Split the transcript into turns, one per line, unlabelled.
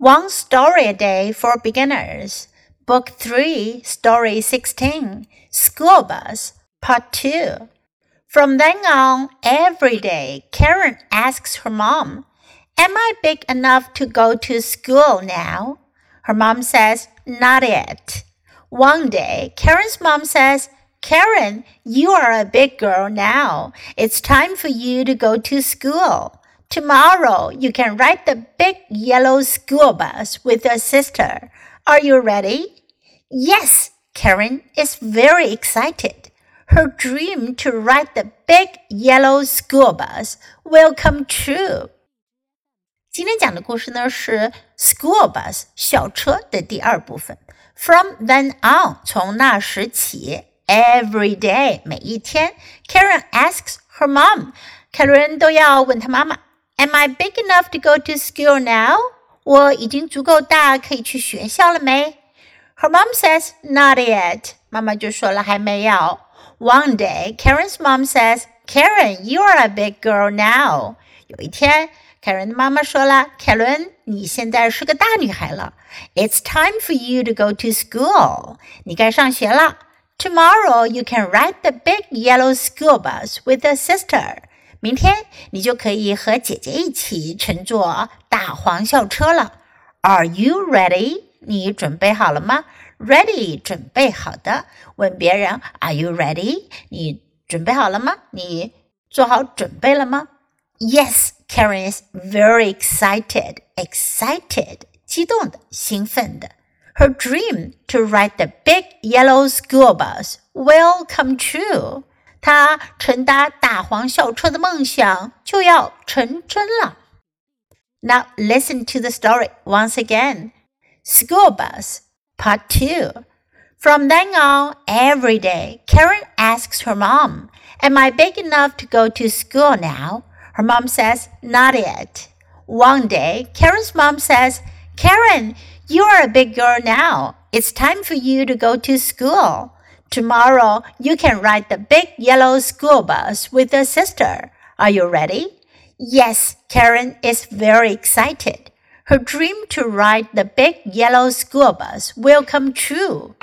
One Story a Day for Beginners, Book 3, Story 16, School Bus, Part 2. From then on, every day, Karen asks her mom, Am I big enough to go to school now? Her mom says, Not yet. One day, Karen's mom says, Karen, you are a big girl now. It's time for you to go to school. Tomorrow you can ride the big yellow school bus with your sister. Are you ready? Yes, Karen is very excited. Her dream to ride the big yellow school bus will come true. 今天讲的故事呢是 school bus 校车的第二部分。From then on，从那时起，every day 每一天，Karen asks her mom，凯伦都要问她妈妈 Am I big enough to go to school now? 我已经足够大，可以去学校了没？Her mom says not yet. 妈妈就说了还没有。One day, Karen's mom says, "Karen, you are a big girl now." 有一天，Karen 的妈妈说了，凯伦，你现在是个大女孩了。It's time for you to go to school. 你该上学了。Tomorrow you can ride the big yellow school bus with a sister. 明天你就可以和姐姐一起乘坐大黄校车了。Are you ready？你准备好了吗？Ready，准备好的。问别人，Are you ready？你准备好了吗？你做好准备了吗？Yes，Karen is very excited. Excited，激动的，兴奋的。Her dream to ride the big yellow school bus will come true. 他乘搭大黄校车的梦想就要成真了。Now listen to the story once again. School bus, part two. From then on, every day, Karen asks her mom, Am I big enough to go to school now? Her mom says, Not yet. One day, Karen's mom says, Karen, you are a big girl now. It's time for you to go to school. Tomorrow you can ride the big yellow school bus with your sister. Are you ready? Yes, Karen is very excited. Her dream to ride the big yellow school bus will come true.